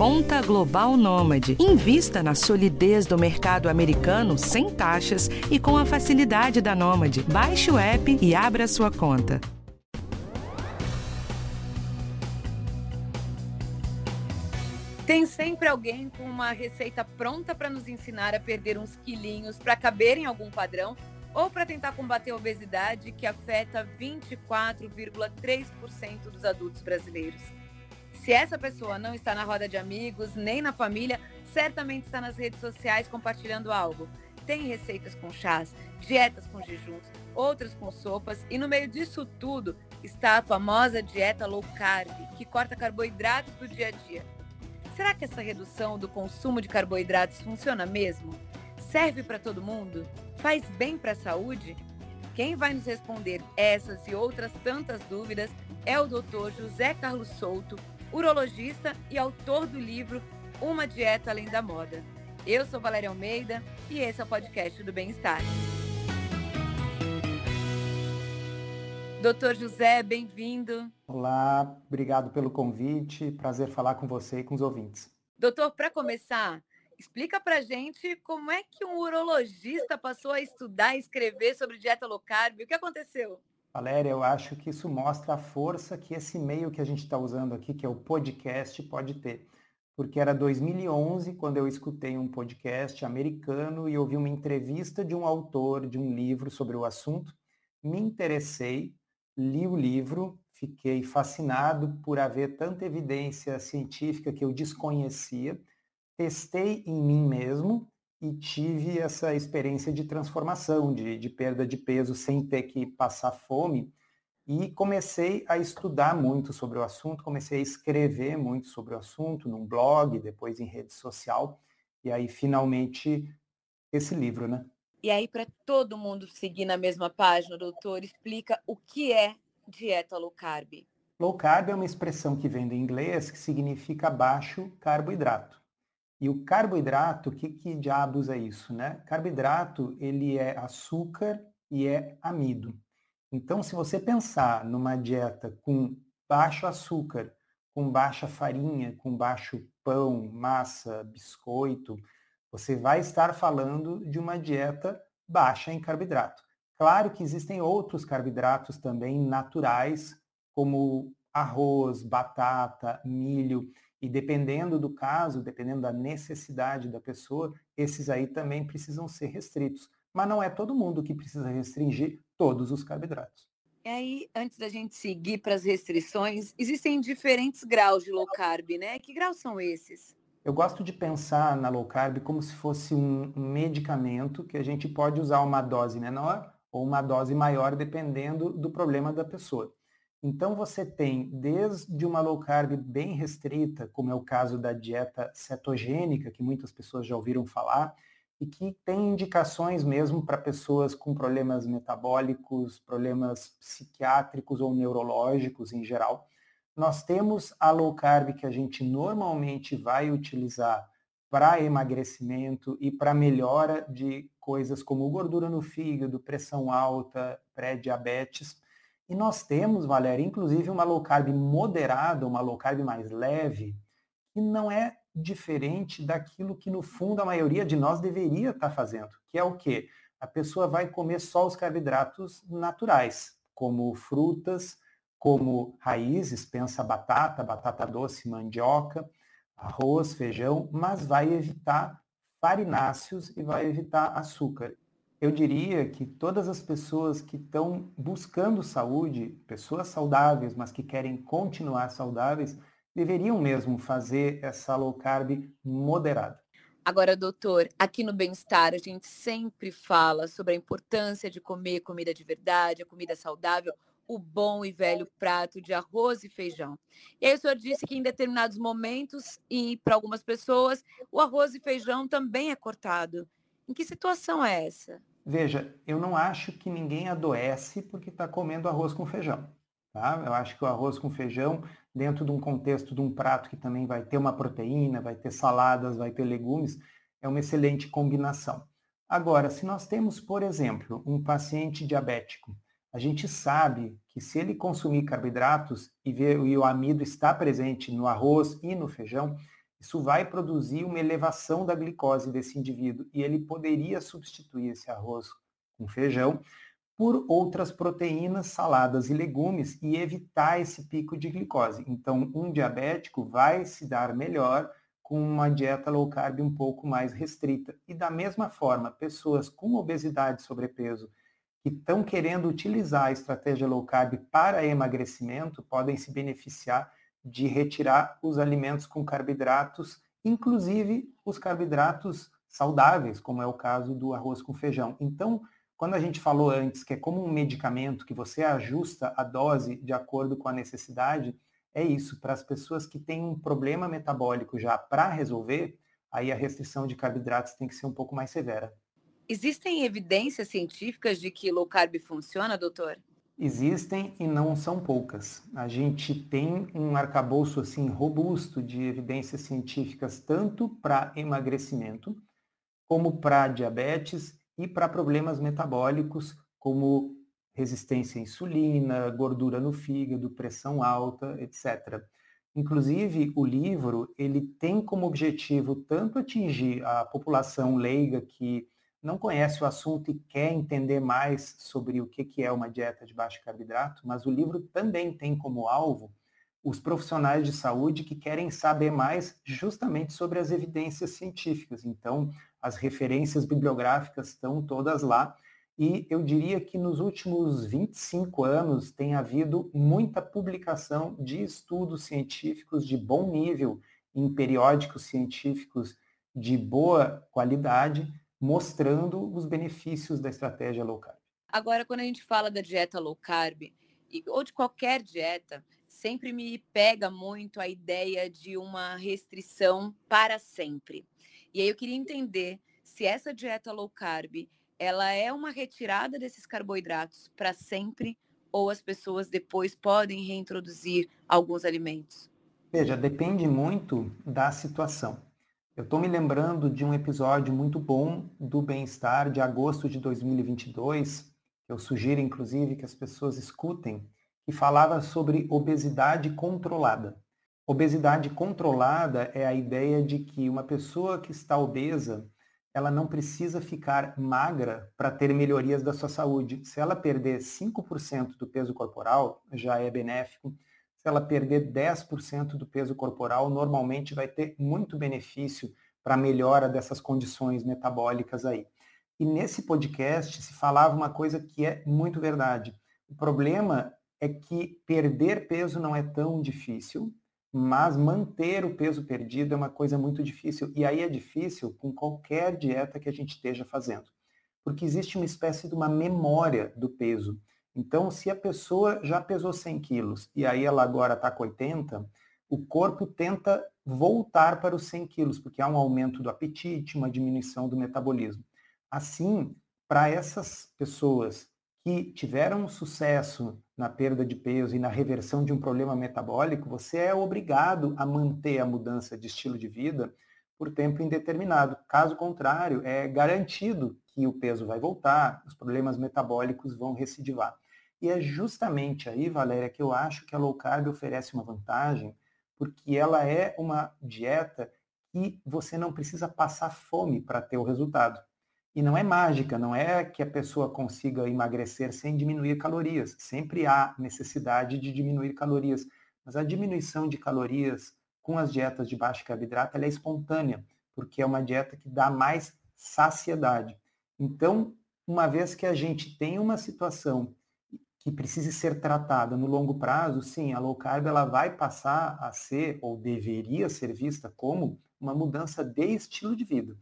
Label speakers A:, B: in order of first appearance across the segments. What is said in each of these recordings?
A: Conta Global Nômade. Invista na solidez do mercado americano sem taxas e com a facilidade da Nômade. Baixe o app e abra sua conta.
B: Tem sempre alguém com uma receita pronta para nos ensinar a perder uns quilinhos para caber em algum padrão ou para tentar combater a obesidade que afeta 24,3% dos adultos brasileiros. Se essa pessoa não está na roda de amigos, nem na família, certamente está nas redes sociais compartilhando algo. Tem receitas com chás, dietas com jejuns, outras com sopas e no meio disso tudo está a famosa dieta low carb, que corta carboidratos do dia a dia Será que essa redução do consumo de carboidratos funciona mesmo? Serve para todo mundo? Faz bem para a saúde? Quem vai nos responder essas e outras tantas dúvidas é o Dr. José Carlos Souto, urologista e autor do livro Uma Dieta Além da Moda. Eu sou Valéria Almeida e esse é o podcast do Bem-Estar. Doutor José, bem-vindo.
C: Olá, obrigado pelo convite. Prazer falar com você e com os ouvintes.
B: Doutor, para começar, explica para gente como é que um urologista passou a estudar e escrever sobre dieta low carb. O que aconteceu?
C: Valéria, eu acho que isso mostra a força que esse meio que a gente está usando aqui, que é o podcast, pode ter. Porque era 2011 quando eu escutei um podcast americano e ouvi uma entrevista de um autor de um livro sobre o assunto. Me interessei, li o livro, fiquei fascinado por haver tanta evidência científica que eu desconhecia, testei em mim mesmo e tive essa experiência de transformação, de, de perda de peso sem ter que passar fome. E comecei a estudar muito sobre o assunto, comecei a escrever muito sobre o assunto, num blog, depois em rede social, e aí finalmente esse livro, né?
B: E aí, para todo mundo seguir na mesma página, doutor, explica o que é dieta low carb.
C: Low carb é uma expressão que vem do inglês que significa baixo carboidrato. E o carboidrato, que, que diabos é isso, né? Carboidrato, ele é açúcar e é amido. Então, se você pensar numa dieta com baixo açúcar, com baixa farinha, com baixo pão, massa, biscoito, você vai estar falando de uma dieta baixa em carboidrato. Claro que existem outros carboidratos também naturais, como arroz, batata, milho, e dependendo do caso, dependendo da necessidade da pessoa, esses aí também precisam ser restritos. Mas não é todo mundo que precisa restringir todos os carboidratos.
B: E aí, antes da gente seguir para as restrições, existem diferentes graus de low carb, né? Que graus são esses?
C: Eu gosto de pensar na low carb como se fosse um medicamento que a gente pode usar uma dose menor ou uma dose maior, dependendo do problema da pessoa. Então você tem desde uma low carb bem restrita, como é o caso da dieta cetogênica, que muitas pessoas já ouviram falar, e que tem indicações mesmo para pessoas com problemas metabólicos, problemas psiquiátricos ou neurológicos em geral, nós temos a low carb que a gente normalmente vai utilizar para emagrecimento e para melhora de coisas como gordura no fígado, pressão alta, pré-diabetes. E nós temos, Valéria, inclusive uma low carb moderada, uma low carb mais leve, que não é diferente daquilo que no fundo a maioria de nós deveria estar fazendo, que é o quê? A pessoa vai comer só os carboidratos naturais, como frutas, como raízes, pensa batata, batata doce, mandioca, arroz, feijão, mas vai evitar farináceos e vai evitar açúcar. Eu diria que todas as pessoas que estão buscando saúde, pessoas saudáveis, mas que querem continuar saudáveis, deveriam mesmo fazer essa low carb moderada.
B: Agora, doutor, aqui no Bem-Estar a gente sempre fala sobre a importância de comer comida de verdade, a comida saudável, o bom e velho prato de arroz e feijão. E aí o senhor disse que em determinados momentos e para algumas pessoas o arroz e feijão também é cortado. Em que situação é essa?
C: Veja, eu não acho que ninguém adoece porque está comendo arroz com feijão. Tá? Eu acho que o arroz com feijão, dentro de um contexto de um prato que também vai ter uma proteína, vai ter saladas, vai ter legumes, é uma excelente combinação. Agora, se nós temos, por exemplo, um paciente diabético a gente sabe que se ele consumir carboidratos e, ver, e o amido está presente no arroz e no feijão, isso vai produzir uma elevação da glicose desse indivíduo e ele poderia substituir esse arroz com feijão por outras proteínas, saladas e legumes e evitar esse pico de glicose. Então, um diabético vai se dar melhor com uma dieta low carb um pouco mais restrita. E da mesma forma, pessoas com obesidade e sobrepeso que estão querendo utilizar a estratégia low carb para emagrecimento podem se beneficiar de retirar os alimentos com carboidratos, inclusive os carboidratos saudáveis, como é o caso do arroz com feijão. Então, quando a gente falou antes que é como um medicamento que você ajusta a dose de acordo com a necessidade, é isso. Para as pessoas que têm um problema metabólico já para resolver, aí a restrição de carboidratos tem que ser um pouco mais severa.
B: Existem evidências científicas de que low carb funciona, doutor?
C: Existem e não são poucas. A gente tem um arcabouço assim robusto de evidências científicas tanto para emagrecimento como para diabetes e para problemas metabólicos como resistência à insulina, gordura no fígado, pressão alta, etc. Inclusive, o livro ele tem como objetivo tanto atingir a população leiga que não conhece o assunto e quer entender mais sobre o que é uma dieta de baixo carboidrato, mas o livro também tem como alvo os profissionais de saúde que querem saber mais justamente sobre as evidências científicas. Então, as referências bibliográficas estão todas lá. E eu diria que nos últimos 25 anos tem havido muita publicação de estudos científicos de bom nível em periódicos científicos de boa qualidade, mostrando os benefícios da estratégia low carb.
B: Agora, quando a gente fala da dieta low carb, ou de qualquer dieta, sempre me pega muito a ideia de uma restrição para sempre. E aí eu queria entender se essa dieta low carb, ela é uma retirada desses carboidratos para sempre ou as pessoas depois podem reintroduzir alguns alimentos?
C: Veja, depende muito da situação. Eu estou me lembrando de um episódio muito bom do Bem-Estar de agosto de 2022, eu sugiro inclusive que as pessoas escutem, que falava sobre obesidade controlada. Obesidade controlada é a ideia de que uma pessoa que está obesa, ela não precisa ficar magra para ter melhorias da sua saúde. Se ela perder 5% do peso corporal, já é benéfico. Se ela perder 10% do peso corporal, normalmente vai ter muito benefício para a melhora dessas condições metabólicas aí. E nesse podcast se falava uma coisa que é muito verdade. O problema é que perder peso não é tão difícil, mas manter o peso perdido é uma coisa muito difícil. E aí é difícil com qualquer dieta que a gente esteja fazendo. Porque existe uma espécie de uma memória do peso. Então, se a pessoa já pesou 100 quilos e aí ela agora está com 80, o corpo tenta voltar para os 100 quilos, porque há um aumento do apetite, uma diminuição do metabolismo. Assim, para essas pessoas que tiveram sucesso na perda de peso e na reversão de um problema metabólico, você é obrigado a manter a mudança de estilo de vida por tempo indeterminado. Caso contrário, é garantido que o peso vai voltar, os problemas metabólicos vão recidivar. E é justamente aí, Valéria, que eu acho que a low carb oferece uma vantagem, porque ela é uma dieta que você não precisa passar fome para ter o resultado. E não é mágica, não é que a pessoa consiga emagrecer sem diminuir calorias. Sempre há necessidade de diminuir calorias. Mas a diminuição de calorias com as dietas de baixo carboidrato é espontânea, porque é uma dieta que dá mais saciedade. Então, uma vez que a gente tem uma situação que precise ser tratada no longo prazo, sim, a low carb ela vai passar a ser ou deveria ser vista como uma mudança de estilo de vida.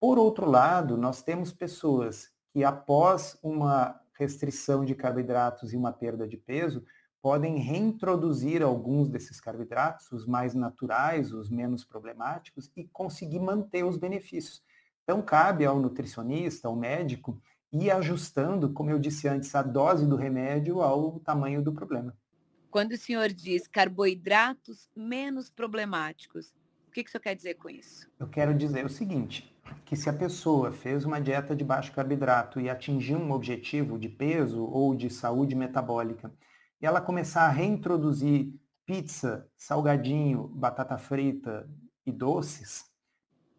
C: Por outro lado, nós temos pessoas que após uma restrição de carboidratos e uma perda de peso, podem reintroduzir alguns desses carboidratos, os mais naturais, os menos problemáticos, e conseguir manter os benefícios. Então, cabe ao nutricionista, ao médico, ir ajustando, como eu disse antes, a dose do remédio ao tamanho do problema.
B: Quando o senhor diz carboidratos menos problemáticos, o que, que o senhor quer dizer com isso?
C: Eu quero dizer o seguinte: que se a pessoa fez uma dieta de baixo carboidrato e atingiu um objetivo de peso ou de saúde metabólica, e ela começar a reintroduzir pizza, salgadinho, batata frita, e doces,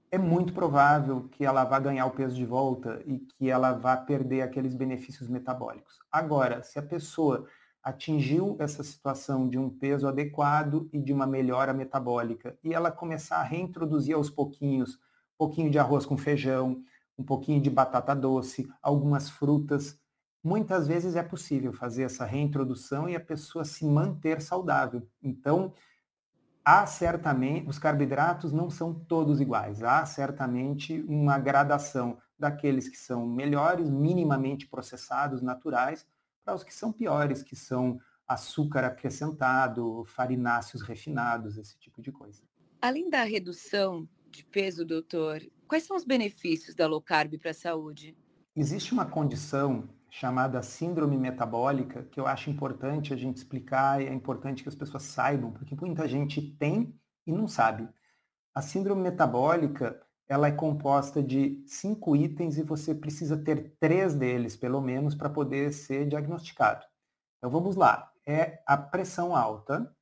C: é muito provável que ela vá ganhar o peso de volta e que ela vá perder aqueles benefícios metabólicos. Agora, se a pessoa atingiu essa situação de um peso adequado e de uma melhora metabólica e ela começar a reintroduzir aos pouquinhos, um pouquinho de arroz com feijão, um pouquinho de batata doce, algumas frutas, muitas vezes é possível fazer essa reintrodução e a pessoa se manter saudável. Então, há certamente, os carboidratos não são todos iguais, há certamente uma gradação daqueles que são melhores, minimamente processados, naturais, para os que são piores, que são açúcar acrescentado, farináceos refinados, esse tipo de coisa.
B: Além da redução de peso, doutor, quais são os benefícios da low carb para a saúde?
C: Existe uma condição chamada síndrome metabólica, que eu acho importante a gente explicar e é importante que as pessoas saibam, porque muita gente tem e não sabe. A síndrome metabólica, ela é composta de cinco itens e você precisa ter três deles, pelo menos, para poder ser diagnosticado. Então vamos lá. É a pressão alta,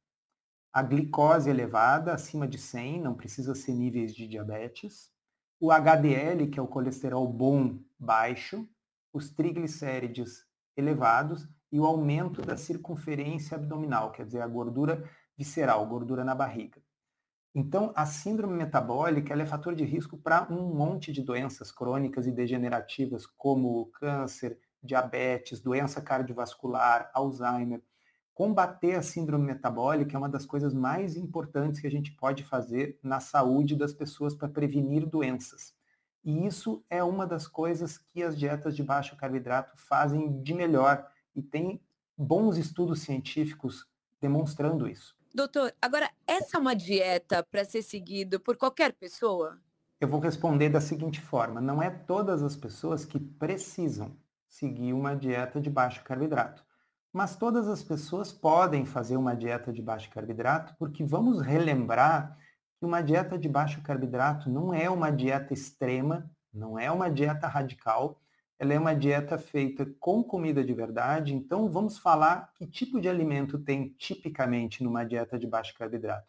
C: a glicose elevada, acima de 100, não precisa ser níveis de diabetes, o HDL, que é o colesterol bom, baixo, os triglicérides elevados e o aumento da circunferência abdominal, quer dizer, a gordura visceral, gordura na barriga. Então, a síndrome metabólica é fator de risco para um monte de doenças crônicas e degenerativas, como câncer, diabetes, doença cardiovascular, Alzheimer. Combater a síndrome metabólica é uma das coisas mais importantes que a gente pode fazer na saúde das pessoas para prevenir doenças. E isso é uma das coisas que as dietas de baixo carboidrato fazem de melhor e tem bons estudos científicos demonstrando isso.
B: Doutor, agora essa é uma dieta para ser seguida por qualquer pessoa?
C: Eu vou responder da seguinte forma: não é todas as pessoas que precisam seguir uma dieta de baixo carboidrato. Mas todas as pessoas podem fazer uma dieta de baixo carboidrato, porque vamos relembrar que uma dieta de baixo carboidrato não é uma dieta extrema, não é uma dieta radical, ela é uma dieta feita com comida de verdade. Então, vamos falar que tipo de alimento tem tipicamente numa dieta de baixo carboidrato.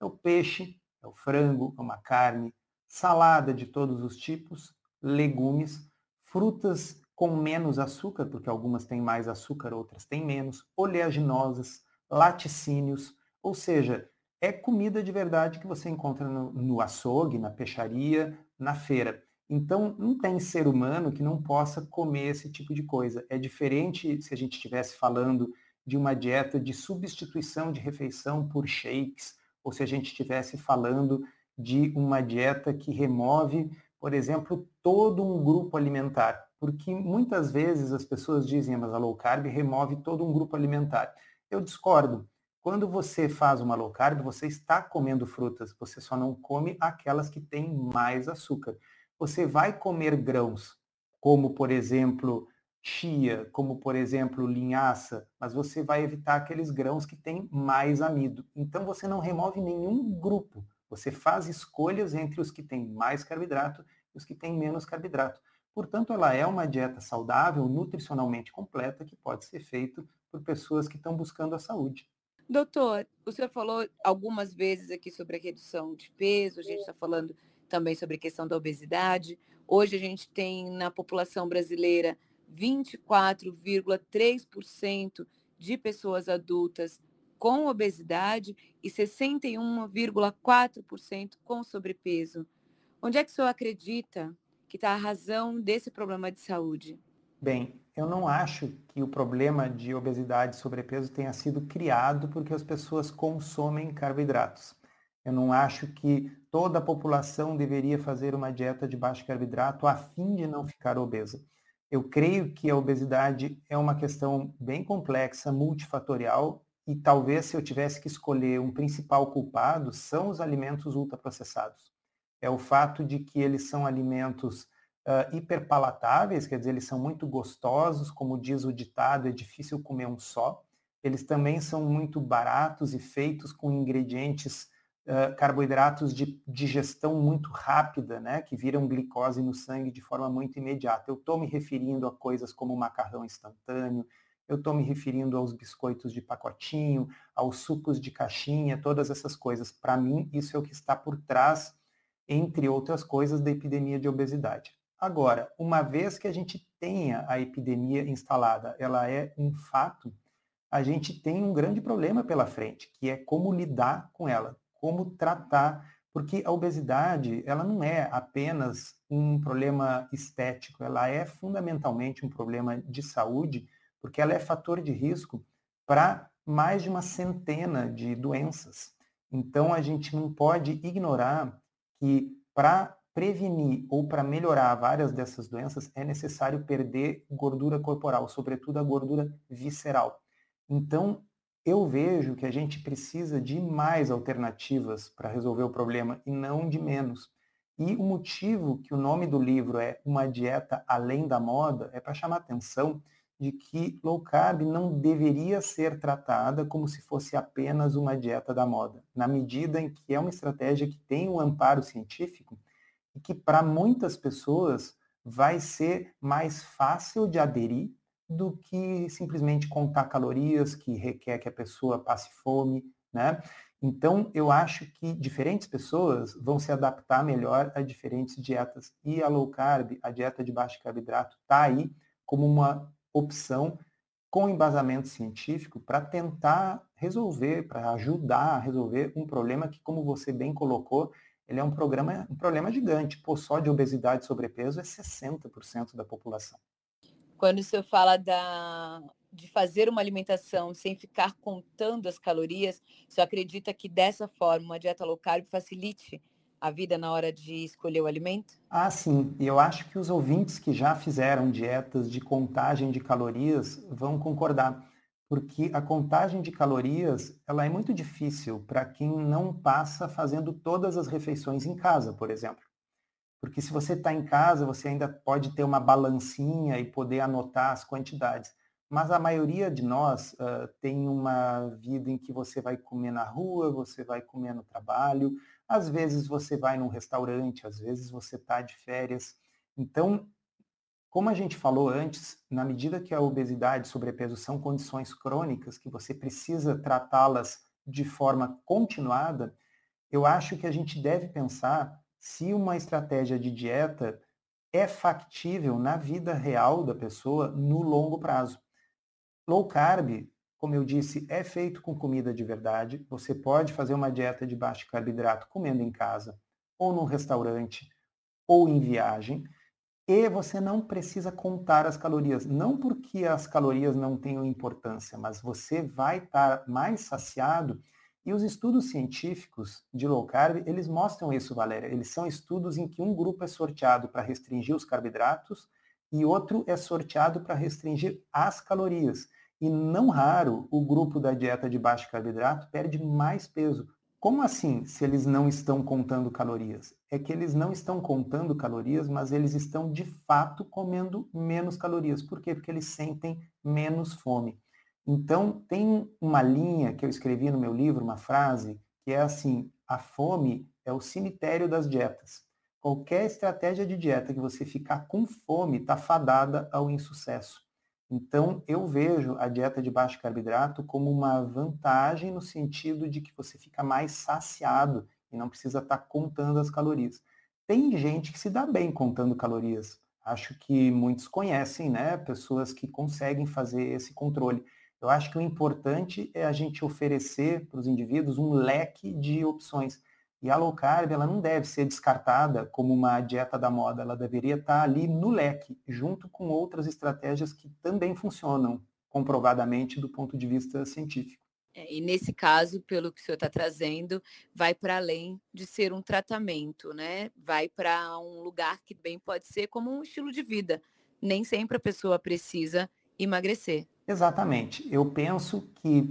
C: É o peixe, é o frango, é uma carne, salada de todos os tipos, legumes, frutas com menos açúcar, porque algumas têm mais açúcar, outras têm menos, oleaginosas, laticínios, ou seja, é comida de verdade que você encontra no, no açougue, na peixaria, na feira. Então, não tem ser humano que não possa comer esse tipo de coisa. É diferente se a gente estivesse falando de uma dieta de substituição de refeição por shakes, ou se a gente estivesse falando de uma dieta que remove, por exemplo, todo um grupo alimentar. Porque muitas vezes as pessoas dizem, mas a low carb remove todo um grupo alimentar. Eu discordo. Quando você faz uma low carb, você está comendo frutas, você só não come aquelas que têm mais açúcar. Você vai comer grãos, como por exemplo chia, como por exemplo linhaça, mas você vai evitar aqueles grãos que têm mais amido. Então você não remove nenhum grupo. Você faz escolhas entre os que têm mais carboidrato e os que têm menos carboidrato. Portanto, ela é uma dieta saudável, nutricionalmente completa, que pode ser feita por pessoas que estão buscando a saúde.
B: Doutor, o senhor falou algumas vezes aqui sobre a redução de peso, a gente está falando também sobre a questão da obesidade. Hoje a gente tem na população brasileira 24,3% de pessoas adultas com obesidade e 61,4% com sobrepeso. Onde é que o senhor acredita que está a razão desse problema de saúde?
C: Bem, eu não acho que o problema de obesidade e sobrepeso tenha sido criado porque as pessoas consomem carboidratos. Eu não acho que toda a população deveria fazer uma dieta de baixo carboidrato a fim de não ficar obesa. Eu creio que a obesidade é uma questão bem complexa, multifatorial, e talvez se eu tivesse que escolher um principal culpado, são os alimentos ultraprocessados. É o fato de que eles são alimentos uh, hiperpalatáveis, quer dizer, eles são muito gostosos, como diz o ditado, é difícil comer um só. Eles também são muito baratos e feitos com ingredientes, uh, carboidratos de digestão muito rápida, né, que viram glicose no sangue de forma muito imediata. Eu estou me referindo a coisas como macarrão instantâneo, eu estou me referindo aos biscoitos de pacotinho, aos sucos de caixinha, todas essas coisas. Para mim, isso é o que está por trás, entre outras coisas, da epidemia de obesidade. Agora, uma vez que a gente tenha a epidemia instalada, ela é um fato, a gente tem um grande problema pela frente, que é como lidar com ela, como tratar, porque a obesidade, ela não é apenas um problema estético, ela é fundamentalmente um problema de saúde, porque ela é fator de risco para mais de uma centena de doenças. Então, a gente não pode ignorar que para prevenir ou para melhorar várias dessas doenças é necessário perder gordura corporal, sobretudo a gordura visceral. Então, eu vejo que a gente precisa de mais alternativas para resolver o problema e não de menos. E o motivo que o nome do livro é Uma Dieta Além da Moda é para chamar a atenção de que low carb não deveria ser tratada como se fosse apenas uma dieta da moda, na medida em que é uma estratégia que tem um amparo científico e que para muitas pessoas vai ser mais fácil de aderir do que simplesmente contar calorias, que requer que a pessoa passe fome, né? Então, eu acho que diferentes pessoas vão se adaptar melhor a diferentes dietas. E a low carb, a dieta de baixo carboidrato, está aí como uma opção com embasamento científico para tentar resolver, para ajudar a resolver um problema que, como você bem colocou, ele é um, programa, um problema gigante. Pô, só de obesidade e sobrepeso é 60% da população.
B: Quando o senhor fala da, de fazer uma alimentação sem ficar contando as calorias, o senhor acredita que dessa forma uma dieta low carb facilite a vida na hora de escolher o alimento?
C: Ah, sim. E eu acho que os ouvintes que já fizeram dietas de contagem de calorias vão concordar, porque a contagem de calorias ela é muito difícil para quem não passa fazendo todas as refeições em casa, por exemplo. Porque se você está em casa, você ainda pode ter uma balancinha e poder anotar as quantidades. Mas a maioria de nós uh, tem uma vida em que você vai comer na rua, você vai comer no trabalho, às vezes você vai num restaurante, às vezes você está de férias. Então, como a gente falou antes, na medida que a obesidade e sobrepeso são condições crônicas, que você precisa tratá-las de forma continuada, eu acho que a gente deve pensar se uma estratégia de dieta é factível na vida real da pessoa no longo prazo. Low carb, como eu disse, é feito com comida de verdade. Você pode fazer uma dieta de baixo carboidrato comendo em casa, ou num restaurante, ou em viagem. E você não precisa contar as calorias. Não porque as calorias não tenham importância, mas você vai estar mais saciado e os estudos científicos de low carb, eles mostram isso, Valéria. Eles são estudos em que um grupo é sorteado para restringir os carboidratos e outro é sorteado para restringir as calorias. E não raro, o grupo da dieta de baixo carboidrato perde mais peso. Como assim, se eles não estão contando calorias? É que eles não estão contando calorias, mas eles estão de fato comendo menos calorias. Por quê? Porque eles sentem menos fome. Então, tem uma linha que eu escrevi no meu livro, uma frase, que é assim: a fome é o cemitério das dietas. Qualquer estratégia de dieta que você ficar com fome está fadada ao insucesso. Então, eu vejo a dieta de baixo carboidrato como uma vantagem no sentido de que você fica mais saciado e não precisa estar tá contando as calorias. Tem gente que se dá bem contando calorias. Acho que muitos conhecem, né? Pessoas que conseguem fazer esse controle. Eu acho que o importante é a gente oferecer para os indivíduos um leque de opções. E a low carb, ela não deve ser descartada como uma dieta da moda, ela deveria estar ali no leque, junto com outras estratégias que também funcionam comprovadamente do ponto de vista científico.
B: É, e nesse caso, pelo que o senhor está trazendo, vai para além de ser um tratamento, né? Vai para um lugar que bem pode ser como um estilo de vida. Nem sempre a pessoa precisa emagrecer.
C: Exatamente. Eu penso que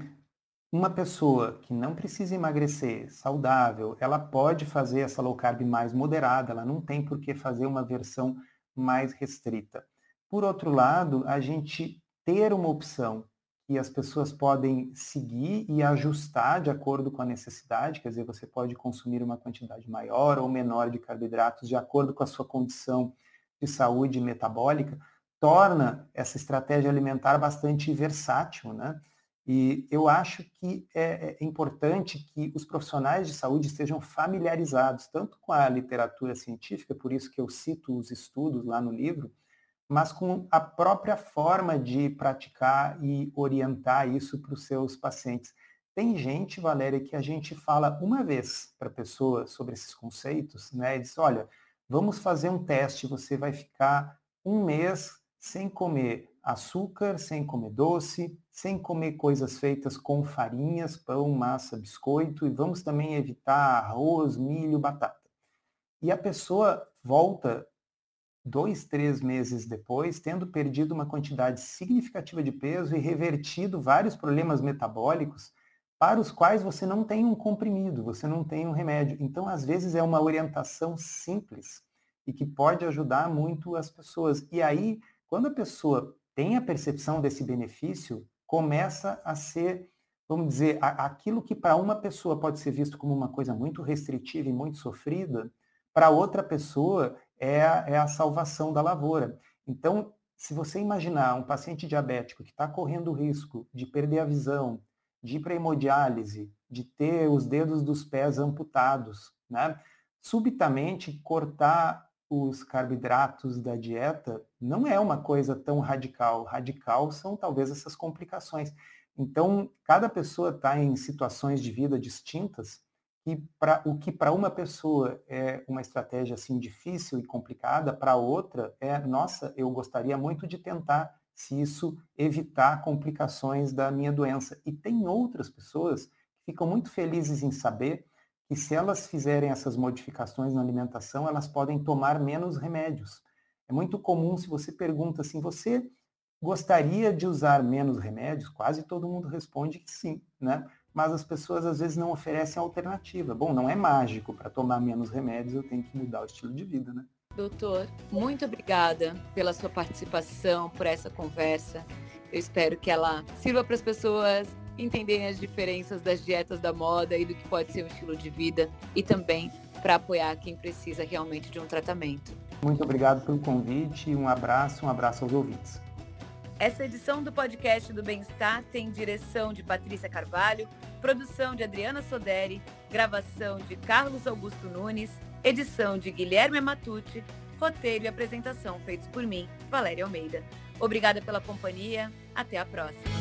C: uma pessoa que não precisa emagrecer, saudável, ela pode fazer essa low carb mais moderada, ela não tem por que fazer uma versão mais restrita. Por outro lado, a gente ter uma opção que as pessoas podem seguir e ajustar de acordo com a necessidade, quer dizer, você pode consumir uma quantidade maior ou menor de carboidratos de acordo com a sua condição de saúde metabólica, torna essa estratégia alimentar bastante versátil, né? E eu acho que é, é importante que os profissionais de saúde estejam familiarizados tanto com a literatura científica, por isso que eu cito os estudos lá no livro, mas com a própria forma de praticar e orientar isso para os seus pacientes. Tem gente, Valéria, que a gente fala uma vez para a pessoa sobre esses conceitos, né? E diz, olha, vamos fazer um teste, você vai ficar um mês sem comer açúcar, sem comer doce, sem comer coisas feitas com farinhas, pão, massa, biscoito, e vamos também evitar arroz, milho, batata. E a pessoa volta dois, três meses depois, tendo perdido uma quantidade significativa de peso e revertido vários problemas metabólicos para os quais você não tem um comprimido, você não tem um remédio. Então, às vezes, é uma orientação simples e que pode ajudar muito as pessoas. E aí, quando a pessoa tem a percepção desse benefício, começa a ser, vamos dizer, aquilo que para uma pessoa pode ser visto como uma coisa muito restritiva e muito sofrida, para outra pessoa é a, é a salvação da lavoura. Então, se você imaginar um paciente diabético que está correndo o risco de perder a visão, de ir para hemodiálise, de ter os dedos dos pés amputados, né? subitamente cortar os carboidratos da dieta não é uma coisa tão radical. Radical são talvez essas complicações. Então, cada pessoa está em situações de vida distintas e pra, o que para uma pessoa é uma estratégia assim difícil e complicada, para outra é, nossa, eu gostaria muito de tentar se isso evitar complicações da minha doença. E tem outras pessoas que ficam muito felizes em saber e se elas fizerem essas modificações na alimentação, elas podem tomar menos remédios. É muito comum se você pergunta assim, você gostaria de usar menos remédios? Quase todo mundo responde que sim, né? Mas as pessoas às vezes não oferecem alternativa. Bom, não é mágico para tomar menos remédios, eu tenho que mudar o estilo de vida, né?
B: Doutor, muito obrigada pela sua participação, por essa conversa. Eu espero que ela sirva para as pessoas entenderem as diferenças das dietas da moda e do que pode ser um estilo de vida e também para apoiar quem precisa realmente de um tratamento.
C: Muito obrigado pelo convite, um abraço, um abraço aos ouvintes.
B: Essa edição do podcast do Bem-Estar tem direção de Patrícia Carvalho, produção de Adriana Soderi, gravação de Carlos Augusto Nunes, edição de Guilherme Matucci, roteiro e apresentação feitos por mim, Valéria Almeida. Obrigada pela companhia, até a próxima.